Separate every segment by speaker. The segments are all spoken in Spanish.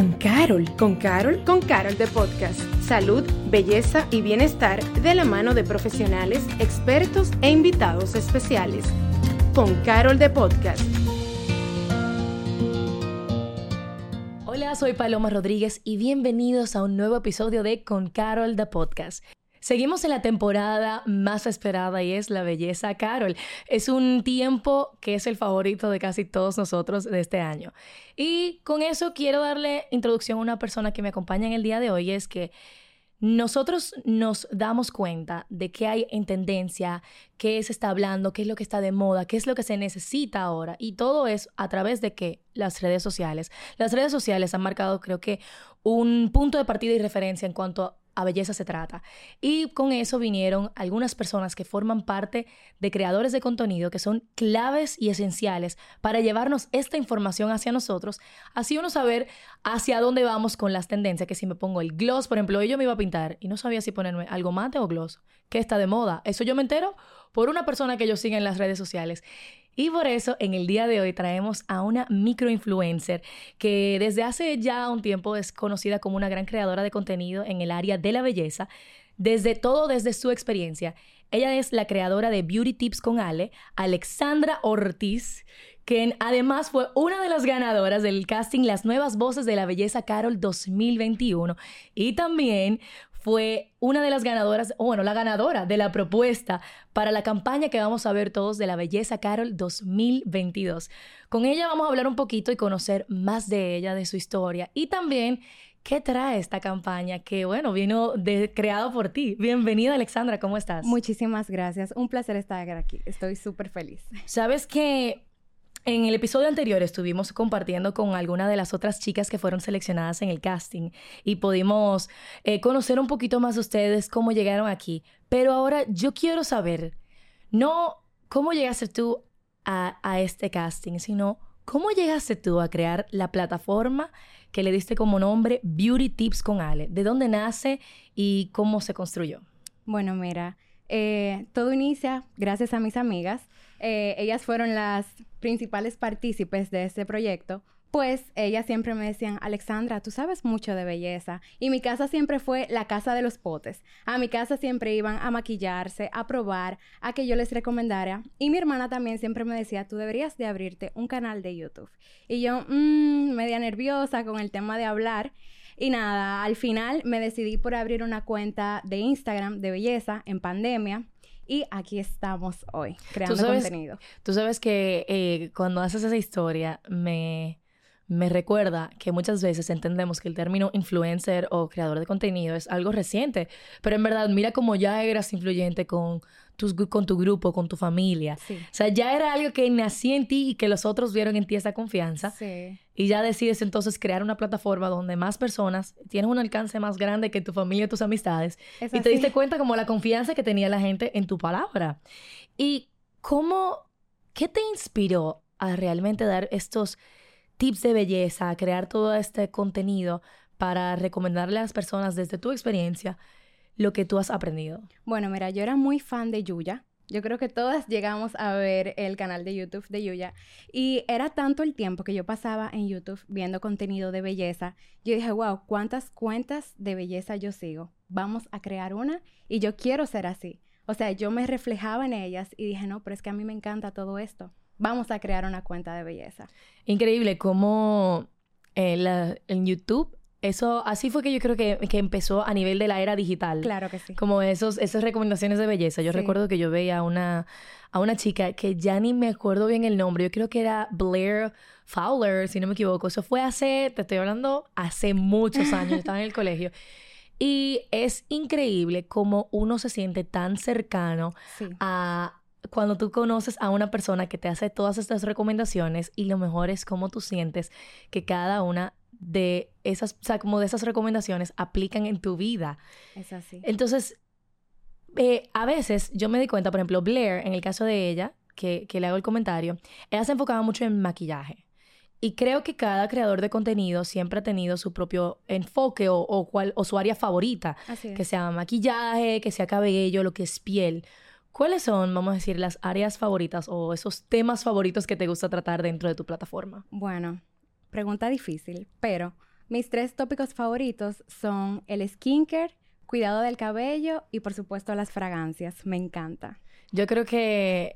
Speaker 1: con Carol.
Speaker 2: Con Carol, con Carol de Podcast. Salud, belleza y bienestar de la mano de profesionales, expertos e invitados especiales. Con Carol de Podcast.
Speaker 1: Hola, soy Paloma Rodríguez y bienvenidos a un nuevo episodio de Con Carol de Podcast. Seguimos en la temporada más esperada y es la belleza Carol. Es un tiempo que es el favorito de casi todos nosotros de este año. Y con eso quiero darle introducción a una persona que me acompaña en el día de hoy. Es que nosotros nos damos cuenta de qué hay en tendencia, qué se está hablando, qué es lo que está de moda, qué es lo que se necesita ahora. Y todo es a través de que las redes sociales. Las redes sociales han marcado, creo que, un punto de partida y referencia en cuanto a a belleza se trata. Y con eso vinieron algunas personas que forman parte de creadores de contenido que son claves y esenciales para llevarnos esta información hacia nosotros, así uno saber hacia dónde vamos con las tendencias, que si me pongo el gloss, por ejemplo, yo me iba a pintar y no sabía si ponerme algo mate o gloss, que está de moda. Eso yo me entero por una persona que yo sigo en las redes sociales. Y por eso en el día de hoy traemos a una microinfluencer que desde hace ya un tiempo es conocida como una gran creadora de contenido en el área de la belleza, desde todo desde su experiencia. Ella es la creadora de Beauty Tips con Ale, Alexandra Ortiz, quien además fue una de las ganadoras del casting Las Nuevas Voces de la Belleza Carol 2021 y también fue una de las ganadoras, o bueno, la ganadora de la propuesta para la campaña que vamos a ver todos de la Belleza Carol 2022. Con ella vamos a hablar un poquito y conocer más de ella, de su historia y también qué trae esta campaña que, bueno, vino de, creado por ti. Bienvenida, Alexandra, ¿cómo estás?
Speaker 3: Muchísimas gracias. Un placer estar aquí. Estoy súper feliz.
Speaker 1: Sabes que en el episodio anterior estuvimos compartiendo con alguna de las otras chicas que fueron seleccionadas en el casting y pudimos eh, conocer un poquito más de ustedes, cómo llegaron aquí. Pero ahora yo quiero saber, no cómo llegaste tú a, a este casting, sino cómo llegaste tú a crear la plataforma que le diste como nombre Beauty Tips con Ale. ¿De dónde nace y cómo se construyó?
Speaker 3: Bueno, mira, eh, todo inicia gracias a mis amigas. Eh, ellas fueron las principales partícipes de este proyecto. Pues ellas siempre me decían, Alexandra, tú sabes mucho de belleza. Y mi casa siempre fue la casa de los potes. A mi casa siempre iban a maquillarse, a probar, a que yo les recomendara. Y mi hermana también siempre me decía, tú deberías de abrirte un canal de YouTube. Y yo, mmm, media nerviosa con el tema de hablar. Y nada, al final me decidí por abrir una cuenta de Instagram de belleza en pandemia. Y aquí estamos hoy, creando contenido.
Speaker 1: Tú sabes que eh, cuando haces esa historia, me, me recuerda que muchas veces entendemos que el término influencer o creador de contenido es algo reciente, pero en verdad mira cómo ya eras influyente con con tu grupo, con tu familia. O sea, ya era algo que nacía en ti y que los otros vieron en ti esa confianza. Sí. Y ya decides entonces crear una plataforma donde más personas tienen un alcance más grande que tu familia y tus amistades. y te diste cuenta como la confianza que tenía la gente en tu palabra. ¿Y cómo, qué te inspiró a realmente dar estos tips de belleza, a crear todo este contenido para recomendarle a las personas desde tu experiencia lo que tú has aprendido?
Speaker 3: Bueno, mira, yo era muy fan de Yuya. Yo creo que todas llegamos a ver el canal de YouTube de Yuya y era tanto el tiempo que yo pasaba en YouTube viendo contenido de belleza. Yo dije, wow, ¿cuántas cuentas de belleza yo sigo? Vamos a crear una y yo quiero ser así. O sea, yo me reflejaba en ellas y dije, no, pero es que a mí me encanta todo esto. Vamos a crear una cuenta de belleza.
Speaker 1: Increíble cómo eh, en YouTube eso, así fue que yo creo que, que, empezó a nivel de la era digital.
Speaker 3: Claro que sí.
Speaker 1: Como esos, esas recomendaciones de belleza. Yo recuerdo que yo veía a una, a una chica que ya ni me acuerdo bien el nombre. Yo creo que era Blair Fowler, si no me equivoco. Eso fue hace, te estoy hablando, hace muchos años. estaba en el colegio. Y es increíble cómo uno se siente tan cercano a cuando tú conoces a una persona que te hace todas estas recomendaciones y lo mejor es cómo tú sientes que cada una de esas, o sea, como de esas recomendaciones aplican en tu vida.
Speaker 3: Es así.
Speaker 1: Entonces, eh, a veces yo me di cuenta, por ejemplo, Blair, en el caso de ella, que, que le hago el comentario, ella se enfocaba mucho en maquillaje. Y creo que cada creador de contenido siempre ha tenido su propio enfoque o, o, cual, o su área favorita. Que sea maquillaje, que sea cabello, lo que es piel. ¿Cuáles son, vamos a decir, las áreas favoritas o esos temas favoritos que te gusta tratar dentro de tu plataforma?
Speaker 3: Bueno, pregunta difícil, pero Mis tres tópicos favoritos son el skincare, cuidado del cabello y por supuesto las fragancias. Me encanta.
Speaker 1: Yo creo que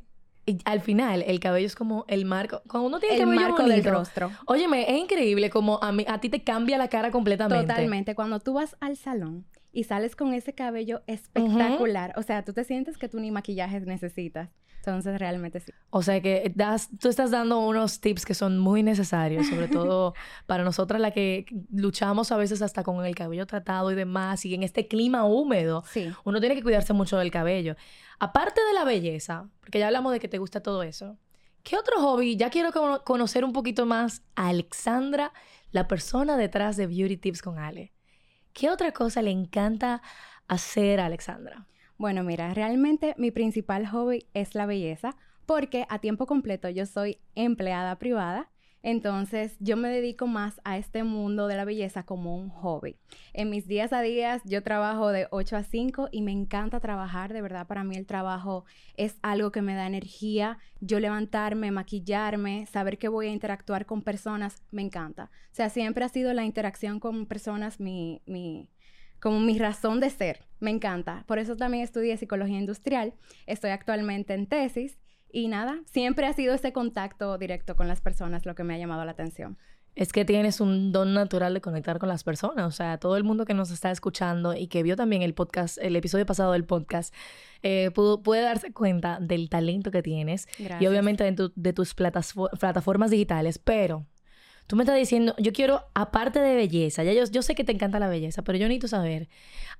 Speaker 1: al final el cabello es como el marco cuando uno tiene
Speaker 3: el
Speaker 1: cabello
Speaker 3: marco
Speaker 1: bonito,
Speaker 3: del rostro.
Speaker 1: Óyeme, es increíble como a mí a ti te cambia la cara completamente.
Speaker 3: Totalmente. Cuando tú vas al salón y sales con ese cabello espectacular, o sea, tú te sientes que tú ni maquillaje necesitas. Entonces, realmente sí.
Speaker 1: O sea que das, tú estás dando unos tips que son muy necesarios, sobre todo para nosotras las que luchamos a veces hasta con el cabello tratado y demás, y en este clima húmedo,
Speaker 3: Sí.
Speaker 1: uno tiene que cuidarse mucho del cabello. Aparte de la belleza, porque ya hablamos de que te gusta todo eso, ¿qué otro hobby? Ya quiero cono- conocer un poquito más a Alexandra, la persona detrás de Beauty Tips con Ale. ¿Qué otra cosa le encanta hacer a Alexandra?
Speaker 3: Bueno, mira, realmente mi principal hobby es la belleza porque a tiempo completo yo soy empleada privada. Entonces yo me dedico más a este mundo de la belleza como un hobby. En mis días a días yo trabajo de 8 a 5 y me encanta trabajar. De verdad, para mí el trabajo es algo que me da energía. Yo levantarme, maquillarme, saber que voy a interactuar con personas, me encanta. O sea, siempre ha sido la interacción con personas mi, mi, como mi razón de ser. Me encanta. Por eso también estudié psicología industrial. Estoy actualmente en tesis. Y nada, siempre ha sido ese contacto directo con las personas lo que me ha llamado la atención.
Speaker 1: Es que tienes un don natural de conectar con las personas. O sea, todo el mundo que nos está escuchando y que vio también el podcast, el episodio pasado del podcast, eh, pudo- puede darse cuenta del talento que tienes y obviamente de, tu- de tus plataformas digitales. Pero tú me estás diciendo, yo quiero, aparte de belleza, ya yo, sé que te encanta la belleza, pero yo necesito saber,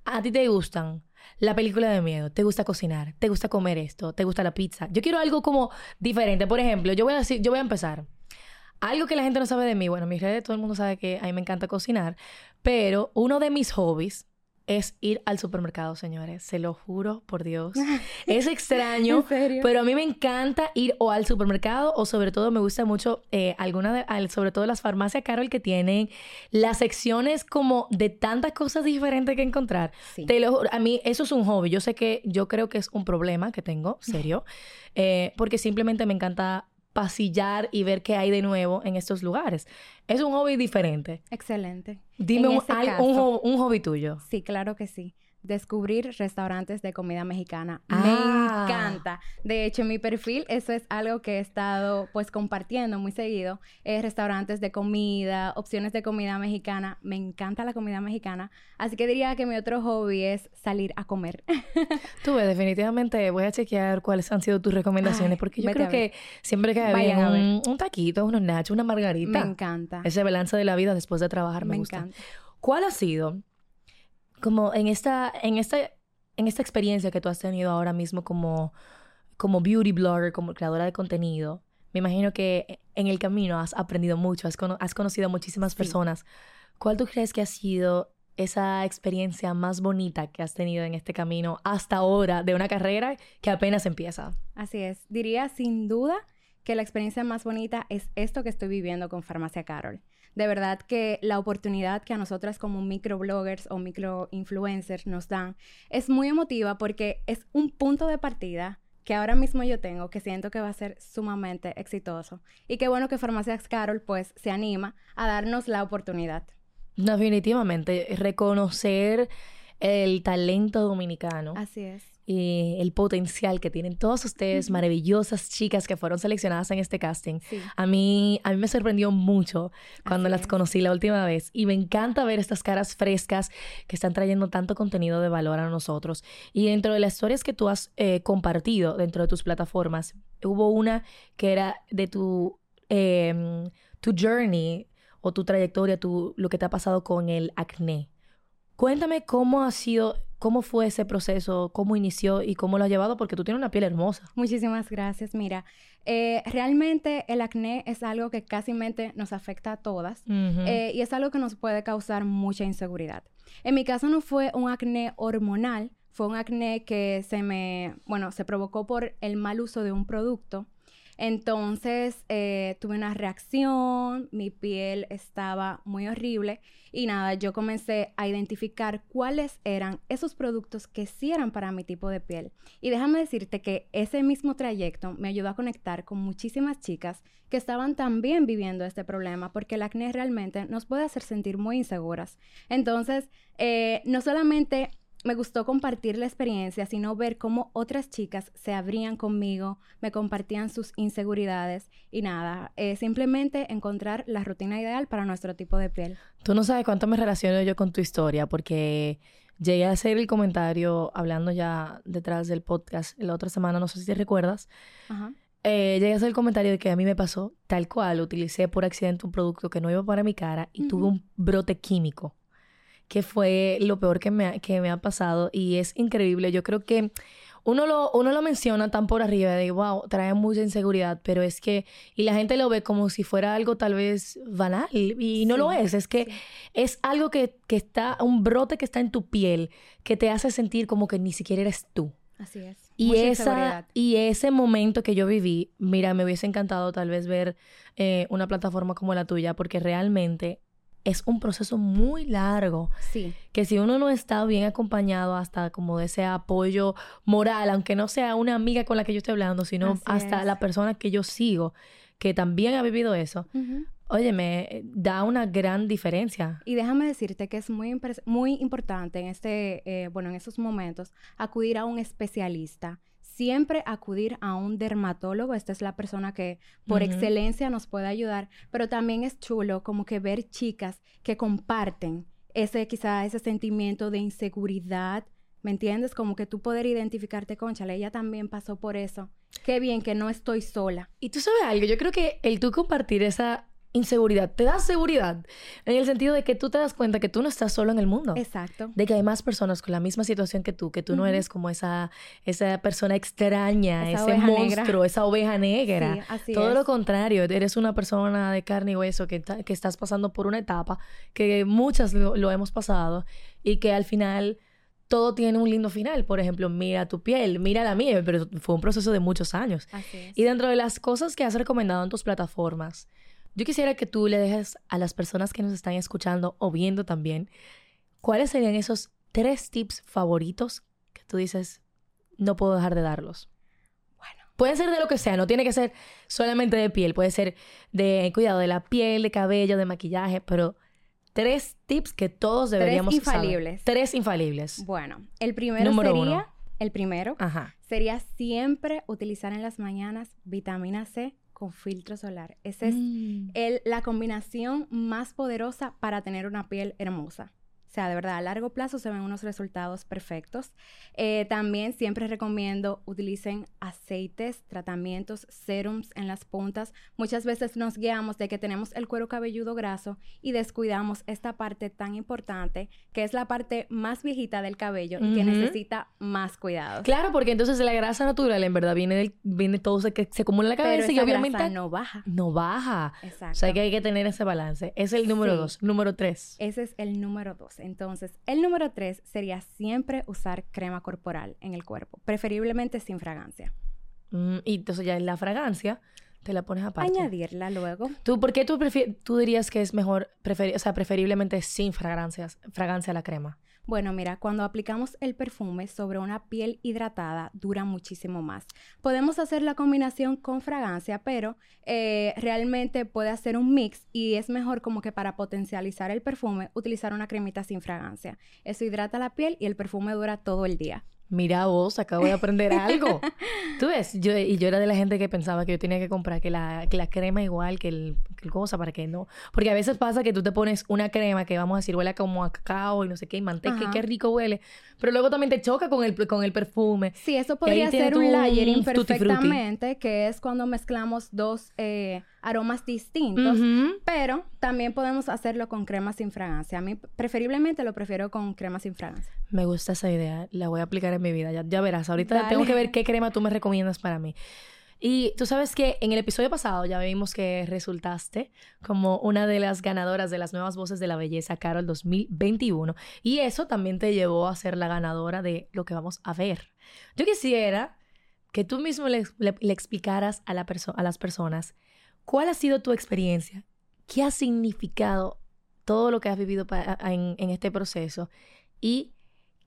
Speaker 1: ¿a ti te gustan la película de miedo? ¿Te gusta cocinar? ¿Te gusta comer esto? ¿Te gusta la pizza? Yo quiero algo como diferente. Por ejemplo, yo voy a decir, yo voy a empezar. Algo que la gente no sabe de mí, bueno, en mis redes todo el mundo sabe que a mí me encanta cocinar, pero uno de mis hobbies es ir al supermercado, señores. Se lo juro por Dios. Es extraño, pero a mí me encanta ir o al supermercado o sobre todo me gusta mucho eh, alguna de, al- sobre todo las farmacias Carol que tienen las secciones como de tantas cosas diferentes que encontrar.
Speaker 3: Sí.
Speaker 1: Te lo juro, a mí eso es un hobby. Yo sé que yo creo que es un problema que tengo, serio, eh, porque simplemente me encanta pasillar y ver qué hay de nuevo en estos lugares. Es un hobby diferente.
Speaker 3: Excelente.
Speaker 1: Dime un, un hobby tuyo.
Speaker 3: Sí, claro que sí. Descubrir restaurantes de comida mexicana.
Speaker 1: Ah.
Speaker 3: Me encanta. De hecho, en mi perfil eso es algo que he estado pues compartiendo muy seguido. Es restaurantes de comida, opciones de comida mexicana. Me encanta la comida mexicana. Así que diría que mi otro hobby es salir a comer.
Speaker 1: Tú ves, definitivamente voy a chequear cuáles han sido tus recomendaciones,
Speaker 3: Ay,
Speaker 1: porque yo creo que siempre
Speaker 3: Vayan
Speaker 1: bien un, un taquito, unos nachos, una margarita.
Speaker 3: me encanta.
Speaker 1: Ese balance de la vida después de trabajar me,
Speaker 3: me
Speaker 1: gusta.
Speaker 3: encanta.
Speaker 1: ¿Cuál ha sido, como en esta, en esta, en esta experiencia que tú has tenido ahora mismo como, como beauty blogger, como creadora de contenido? Me imagino que en el camino has aprendido mucho, has, cono- has conocido a muchísimas
Speaker 3: Sí.
Speaker 1: personas. ¿Cuál tú crees que ha sido esa experiencia más bonita que has tenido en este camino hasta ahora de una carrera que apenas empieza?
Speaker 3: Así es. Diría sin duda que la experiencia más bonita es esto que estoy viviendo con Farmacia Carol. De verdad que la oportunidad que a nosotras como microbloggers o microinfluencers nos dan es muy emotiva porque es un punto de partida que ahora mismo yo tengo que siento que va a ser sumamente exitoso. Y qué bueno que Farmacia Carol pues se anima a darnos la oportunidad.
Speaker 1: Definitivamente, reconocer el talento dominicano
Speaker 3: Así es.
Speaker 1: Y el potencial que tienen todas ustedes, maravillosas chicas que fueron seleccionadas en este casting.
Speaker 3: Sí.
Speaker 1: A mí, a mí me sorprendió mucho cuando
Speaker 3: Así
Speaker 1: las conocí la última vez y me encanta ver estas caras frescas que están trayendo tanto contenido de valor a nosotros. Y dentro de las historias que tú has eh, compartido dentro de tus plataformas, hubo una que era de tu, em, tu journey o tu trayectoria, tu, lo que te ha pasado con el acné. Cuéntame cómo ha sido, cómo fue ese proceso, cómo inició y cómo lo has llevado, porque tú tienes una piel hermosa.
Speaker 3: Muchísimas gracias. Mira, eh, realmente el acné es algo que casi nos afecta a todas. Eh, y es algo que nos puede causar mucha inseguridad. En mi caso no fue un acné hormonal, fue un acné que se me, bueno, se provocó por el mal uso de un producto. Entonces eh, tuve una reacción, mi piel estaba muy horrible y nada, yo comencé a identificar cuáles eran esos productos que sí eran para mi tipo de piel. Y déjame decirte que ese mismo trayecto me ayudó a conectar con muchísimas chicas que estaban también viviendo este problema, porque el acné realmente nos puede hacer sentir muy inseguras. Entonces, eh, no solamente me gustó compartir la experiencia, sino ver cómo otras chicas se abrían conmigo, me compartían sus inseguridades y nada, eh, simplemente encontrar la rutina ideal para nuestro tipo de piel.
Speaker 1: Tú no sabes cuánto me relaciono yo con tu historia, porque llegué a hacer el comentario hablando ya detrás del podcast la otra semana, no sé si te recuerdas. Eh, llegué a hacer el comentario de que a mí me pasó tal cual, utilicé por accidente un producto que no iba para mi cara y tuve un brote químico que fue lo peor que me, ha, que me ha pasado y es increíble. Yo creo que uno lo, uno lo menciona tan por arriba de, wow, trae mucha inseguridad, pero es que, y la gente lo ve como si fuera algo tal vez banal, y no lo es, es que es algo que, que está, un brote que está en tu piel, que te hace sentir como que ni siquiera eres tú.
Speaker 3: Así es.
Speaker 1: Y, esa, y ese momento que yo viví, mira, me hubiese encantado tal vez ver eh, una plataforma como la tuya, porque realmente es un proceso muy largo.
Speaker 3: Sí.
Speaker 1: Que si uno no está bien acompañado hasta como de ese apoyo moral, aunque no sea una amiga con la que yo estoy hablando, sino hasta la persona que yo sigo, que también ha vivido eso, oye, me da una gran diferencia.
Speaker 3: Y déjame decirte que es muy, muy importante en este, eh, bueno, en esos momentos, acudir a un especialista siempre acudir a un dermatólogo. Esta es la persona que por excelencia nos puede ayudar, pero también es chulo como que ver chicas que comparten ese quizá ese sentimiento de inseguridad, ¿me entiendes? Como que tú poder identificarte con Chale, ella también pasó por eso. Qué bien que no estoy sola.
Speaker 1: Y tú sabes algo, yo creo que el tú compartir esa inseguridad, te da seguridad en el sentido de que tú te das cuenta que tú no estás solo en el mundo.
Speaker 3: Exacto.
Speaker 1: De que hay más personas con la misma situación que tú, que tú no eres como esa, esa persona extraña, ese monstruo, esa oveja negra.
Speaker 3: Sí, así
Speaker 1: Todo lo contrario, eres una persona de carne y hueso que, que estás pasando por una etapa que muchas lo, hemos pasado y que al final todo tiene un lindo final. Por ejemplo, mira tu piel, mira la mía, pero fue un proceso de muchos años.
Speaker 3: Así es.
Speaker 1: Y dentro de las cosas que has recomendado en tus plataformas, yo quisiera que tú le dejes a las personas que nos están escuchando o viendo también, ¿cuáles serían esos tres tips favoritos que tú dices, no puedo dejar de darlos? Bueno, pueden ser de lo que sea, no tiene que ser solamente de piel, puede ser de cuidado de la piel, de cabello, de maquillaje, pero tres tips que todos deberíamos
Speaker 3: Tres infalibles.
Speaker 1: Tres infalibles.
Speaker 3: Bueno, el primero sería, el primero sería siempre utilizar en las mañanas vitamina C con filtro solar. Esa es mm. el, la combinación más poderosa para tener una piel hermosa. O sea, de verdad, a largo plazo se ven unos resultados perfectos. Eh, también siempre recomiendo utilicen aceites, tratamientos, serums en las puntas. Muchas veces nos guiamos de que tenemos el cuero cabelludo graso y descuidamos esta parte tan importante que es la parte más viejita del cabello y que necesita más cuidados.
Speaker 1: Claro, porque entonces la grasa natural en verdad viene del, viene todo se, que se acumula en la cabeza y obviamente grasa
Speaker 3: no baja.
Speaker 1: No baja. Exacto. O sea que hay que tener ese balance. Es el número dos. Número tres.
Speaker 3: Ese es el número dos. Entonces, el número tres sería siempre usar crema corporal en el cuerpo, preferiblemente sin fragancia.
Speaker 1: Mm, y entonces ya en la fragancia te la pones aparte.
Speaker 3: Añadirla luego.
Speaker 1: ¿Tú, ¿Por qué tú, tú dirías que es mejor, o sea, preferiblemente sin fragancias, fragancia la crema?
Speaker 3: Bueno, mira, cuando aplicamos el perfume sobre una piel hidratada dura muchísimo más. Podemos hacer la combinación con fragancia, pero eh, realmente puede hacer un mix y es mejor como que para potencializar el perfume utilizar una cremita sin fragancia. Eso hidrata la piel y el perfume dura todo el día.
Speaker 1: Mira vos, acabo de aprender algo. Tú ves, yo, y yo era de la gente que pensaba que yo tenía que comprar que la, que la crema igual que el, que el, cosa para que no. Porque a veces pasa que tú te pones una crema que vamos a decir huele como a cacao y no sé qué, y manteca, y qué rico huele. Pero luego también te choca con el, con el perfume.
Speaker 3: Sí, eso podría ser un layering perfectamente, que es cuando mezclamos dos eh, aromas distintos. Pero también podemos hacerlo con crema sin fragancia. A mí preferiblemente lo prefiero con crema sin fragancia.
Speaker 1: Me gusta esa idea. La voy a aplicar en mi vida. Ya, verás. Ahorita tengo que ver qué crema tú me recomiendas para mí. Y tú sabes que en el episodio pasado ya vimos que resultaste como una de las ganadoras de las nuevas voces de la belleza Carol 2021. Y eso también te llevó a ser la ganadora de lo que vamos a ver. Yo quisiera que tú mismo le, explicaras a, la a las personas cuál ha sido tu experiencia, qué ha significado todo lo que has vivido en, en este proceso y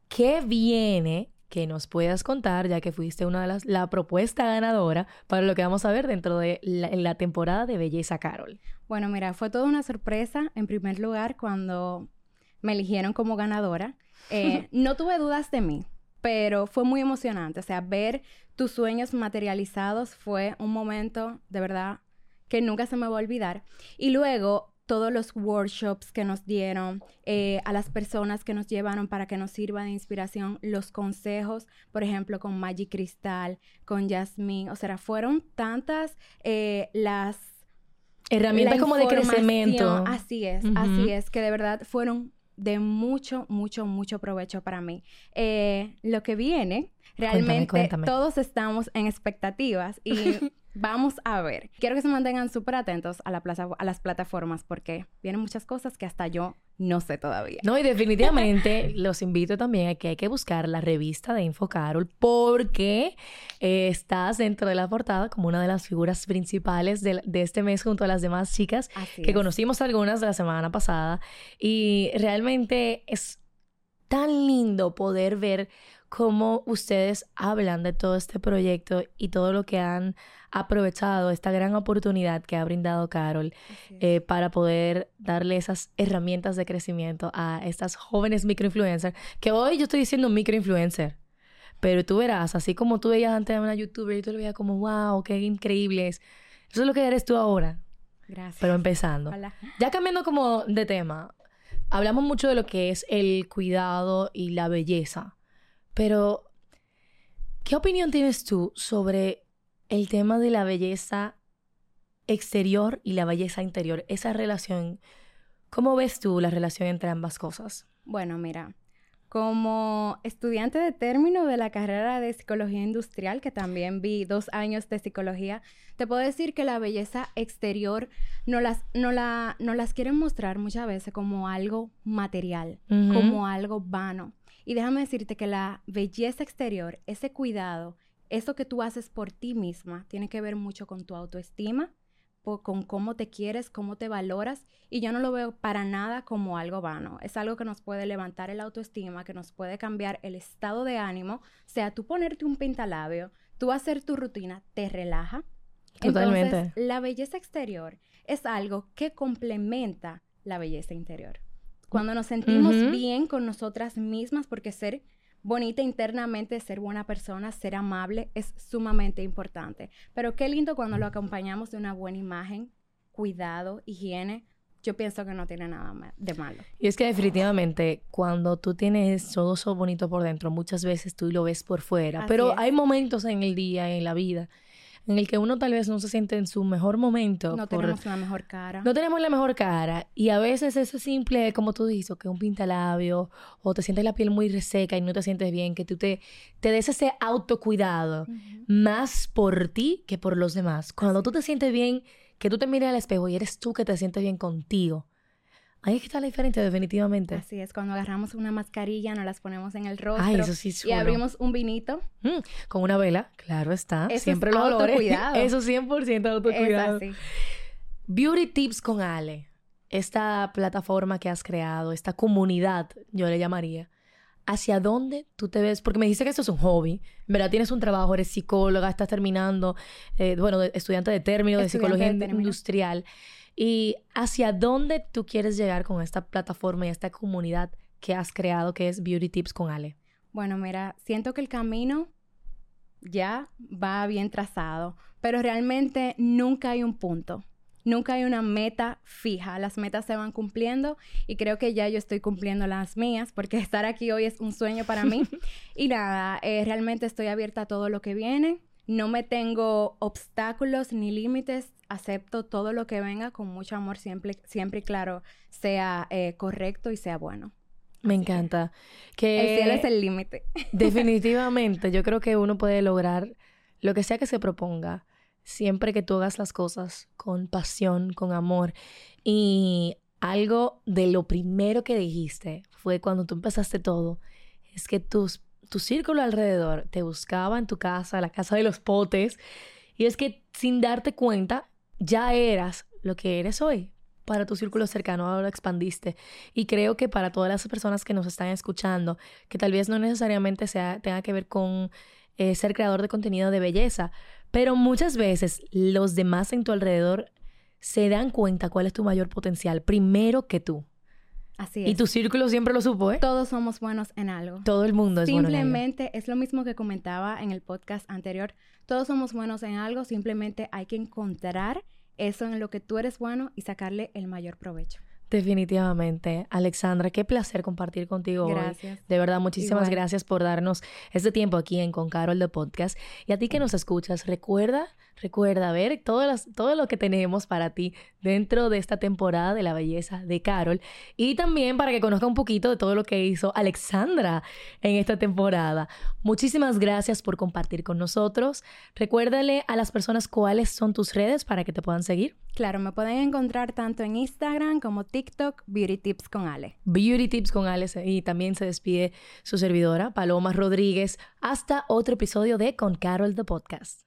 Speaker 1: qué viene que nos puedas contar, ya que fuiste una de las, la propuesta ganadora para lo que vamos a ver dentro de la, temporada de Belleza Carol.
Speaker 3: Bueno, mira, fue toda una sorpresa, en primer lugar, cuando me eligieron como ganadora. Eh, no tuve dudas de mí, pero fue muy emocionante. O sea, ver tus sueños materializados fue un momento de verdad que nunca se me va a olvidar. Y luego todos los workshops que nos dieron, eh, a las personas que nos llevaron para que nos sirva de inspiración, los consejos, por ejemplo, con Magic Cristal, con Jasmine, o sea, fueron tantas eh, las
Speaker 1: herramientas como de crecimiento.
Speaker 3: Así es, así es, que de verdad fueron de mucho, mucho, mucho provecho para mí. Eh, lo que viene, realmente todos estamos en expectativas y Vamos a ver. Quiero que se mantengan súper atentos a, la plaza, a las plataformas porque vienen muchas cosas que hasta yo no sé todavía.
Speaker 1: No, y definitivamente los invito también a que hay que buscar la revista de Info Carol porque eh, estás dentro de la portada como una de las figuras principales de, este mes junto a las demás chicas que conocimos algunas de la semana pasada y realmente es tan lindo poder ver cómo ustedes hablan de todo este proyecto y todo lo que han aprovechado, esta gran oportunidad que ha brindado Carol eh, para poder darle esas herramientas de crecimiento a estas jóvenes microinfluencers, que hoy yo estoy diciendo microinfluencer. Pero tú verás, así como tú veías antes a una youtuber y tú lo veías como, wow, qué increíble es. Eso es lo que eres tú ahora.
Speaker 3: Gracias.
Speaker 1: Pero empezando. Ya cambiando como de tema, hablamos mucho de lo que es el cuidado y la belleza. Pero, ¿qué opinión tienes tú sobre el tema de la belleza exterior y la belleza interior? Esa relación, ¿cómo ves tú la relación entre ambas cosas?
Speaker 3: Bueno, mira, como estudiante de término de la carrera de psicología industrial, que también vi dos años de psicología, te puedo decir que la belleza exterior no las, no la, no las quieren mostrar muchas veces como algo material, como algo vano. Y déjame decirte que la belleza exterior, ese cuidado, eso que tú haces por ti misma, tiene que ver mucho con tu autoestima, con cómo te quieres, cómo te valoras. Y yo no lo veo para nada como algo vano. Es algo que nos puede levantar el autoestima, que nos puede cambiar el estado de ánimo. O sea, tú ponerte un pintalabio, tú hacer tu rutina, te relaja.
Speaker 1: Totalmente.
Speaker 3: Entonces, la belleza exterior es algo que complementa la belleza interior. Cuando nos sentimos bien con nosotras mismas, porque ser bonita internamente, ser buena persona, ser amable es sumamente importante. Pero qué lindo cuando lo acompañamos de una buena imagen, cuidado, higiene. Yo pienso que no tiene nada de malo.
Speaker 1: Y es que definitivamente cuando tú tienes todo eso bonito por dentro, muchas veces tú lo ves por fuera. pero hay momentos en el día, en la vida, en el que uno tal vez no se siente en su mejor momento.
Speaker 3: No tenemos la mejor cara.
Speaker 1: No tenemos la mejor cara. Y a veces eso simple, como tú dices, que un pintalabio, o te sientes la piel muy reseca y no te sientes bien, que tú te, te des ese autocuidado más por ti que por los demás. Cuando tú te sientes bien, que tú te mires al espejo y eres tú que te sientes bien contigo Ahí es que está la diferencia, definitivamente.
Speaker 3: Así es, cuando agarramos una mascarilla, nos las ponemos en el rostro. Ay, eso sí Y abrimos un vinito.
Speaker 1: Mm, con una vela, claro está. Siempre lo autocuidado. Eso 100% autocuidado. Es así. Beauty Tips con Ale. Esta plataforma que has creado, esta comunidad, yo le llamaría. ¿Hacia dónde tú te ves? Porque me dice que esto es un hobby. Verdad tienes un trabajo, eres psicóloga, estás terminando, eh, bueno, estudiante de término, de psicología industrial y hacia dónde tú quieres llegar con esta plataforma y esta comunidad que has creado que es Beauty Tips con Ale.
Speaker 3: Bueno, mira, siento que el camino ya va bien trazado, pero realmente nunca hay un punto. Nunca hay una meta fija, las metas se van cumpliendo y creo que ya yo estoy cumpliendo las mías porque estar aquí hoy es un sueño para mí. y nada, eh, realmente estoy abierta a todo lo que viene, no me tengo obstáculos ni límites acepto todo lo que venga con mucho amor, siempre, siempre y claro, sea eh, correcto y sea bueno.
Speaker 1: Me encanta. Que
Speaker 3: el cielo es el límite.
Speaker 1: Definitivamente, yo creo que uno puede lograr lo que sea que se proponga, siempre que tú hagas las cosas con pasión, con amor. Y algo de lo primero que dijiste fue cuando tú empezaste todo, es que tus tu círculo alrededor te buscaba en tu casa, la casa de los potes, y es que sin darte cuenta ya eras lo que eres hoy. Para tu círculo cercano ahora expandiste. Y creo que para todas las personas que nos están escuchando, que tal vez no necesariamente sea, tenga que ver con eh, ser creador de contenido de belleza, pero muchas veces los demás en tu alrededor se dan cuenta cuál es tu mayor potencial primero que tú.
Speaker 3: Así es.
Speaker 1: Y tu círculo siempre lo supo, ¿eh?
Speaker 3: Todos somos buenos en algo.
Speaker 1: Todo el mundo es bueno en algo.
Speaker 3: Simplemente es lo mismo que comentaba en el podcast anterior. Todos somos buenos en algo, simplemente hay que encontrar eso en lo que tú eres bueno y sacarle el mayor provecho.
Speaker 1: Definitivamente. Alexandra, qué placer compartir contigo
Speaker 3: gracias.
Speaker 1: hoy. De verdad, muchísimas gracias por darnos este tiempo aquí en Con Carol de Podcast. Y a ti que nos escuchas, recuerda, recuerda ver todo, las, todo lo que tenemos para ti dentro de esta temporada de la belleza de Carol. Y también para que conozca un poquito de todo lo que hizo Alexandra en esta temporada. Muchísimas gracias por compartir con nosotros. Recuérdale a las personas cuáles son tus redes para que te puedan seguir.
Speaker 3: Claro, me pueden encontrar tanto en Instagram como TikTok, Beauty Tips con Ale.
Speaker 1: Beauty Tips con Ale y también se despide su servidora, Paloma Rodríguez. Hasta otro episodio de Con Carol the Podcast.